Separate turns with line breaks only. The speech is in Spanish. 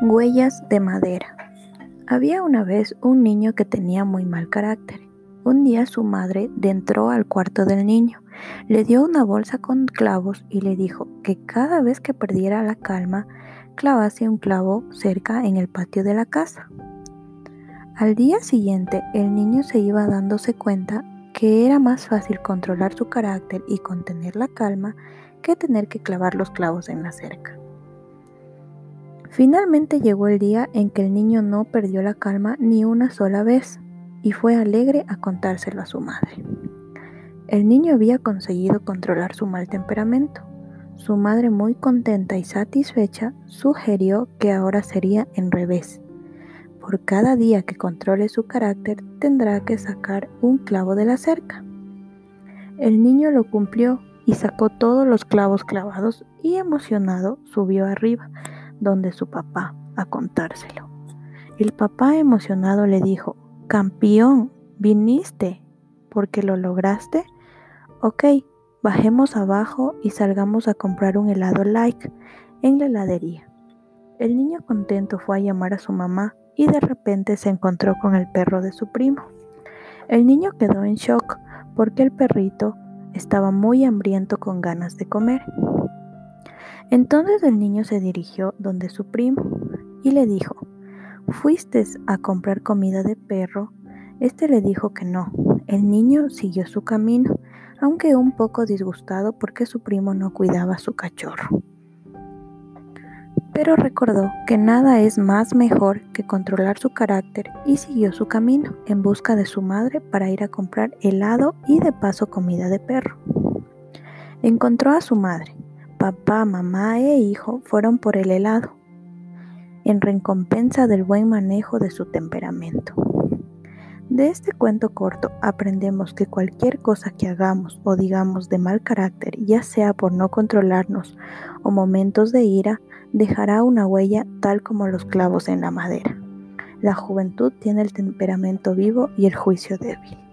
Huellas de madera. Había una vez un niño que tenía muy mal carácter. Un día su madre entró al cuarto del niño, le dio una bolsa con clavos y le dijo que cada vez que perdiera la calma, clavase un clavo cerca en el patio de la casa. Al día siguiente, el niño se iba dándose cuenta que era más fácil controlar su carácter y contener la calma que tener que clavar los clavos en la cerca. Finalmente llegó el día en que el niño no perdió la calma ni una sola vez y fue alegre a contárselo a su madre. El niño había conseguido controlar su mal temperamento. Su madre, muy contenta y satisfecha, sugirió que ahora sería en revés. Por cada día que controle su carácter tendrá que sacar un clavo de la cerca. El niño lo cumplió y sacó todos los clavos clavados y emocionado subió arriba donde su papá a contárselo. El papá emocionado le dijo, Campeón, viniste, porque lo lograste. Ok, bajemos abajo y salgamos a comprar un helado like en la heladería. El niño contento fue a llamar a su mamá y de repente se encontró con el perro de su primo. El niño quedó en shock porque el perrito estaba muy hambriento con ganas de comer. Entonces el niño se dirigió donde su primo y le dijo, ¿fuiste a comprar comida de perro? Este le dijo que no. El niño siguió su camino, aunque un poco disgustado porque su primo no cuidaba a su cachorro. Pero recordó que nada es más mejor que controlar su carácter y siguió su camino en busca de su madre para ir a comprar helado y de paso comida de perro. Encontró a su madre, Papá, mamá e hijo fueron por el helado, en recompensa del buen manejo de su temperamento. De este cuento corto aprendemos que cualquier cosa que hagamos o digamos de mal carácter, ya sea por no controlarnos o momentos de ira, dejará una huella tal como los clavos en la madera. La juventud tiene el temperamento vivo y el juicio débil.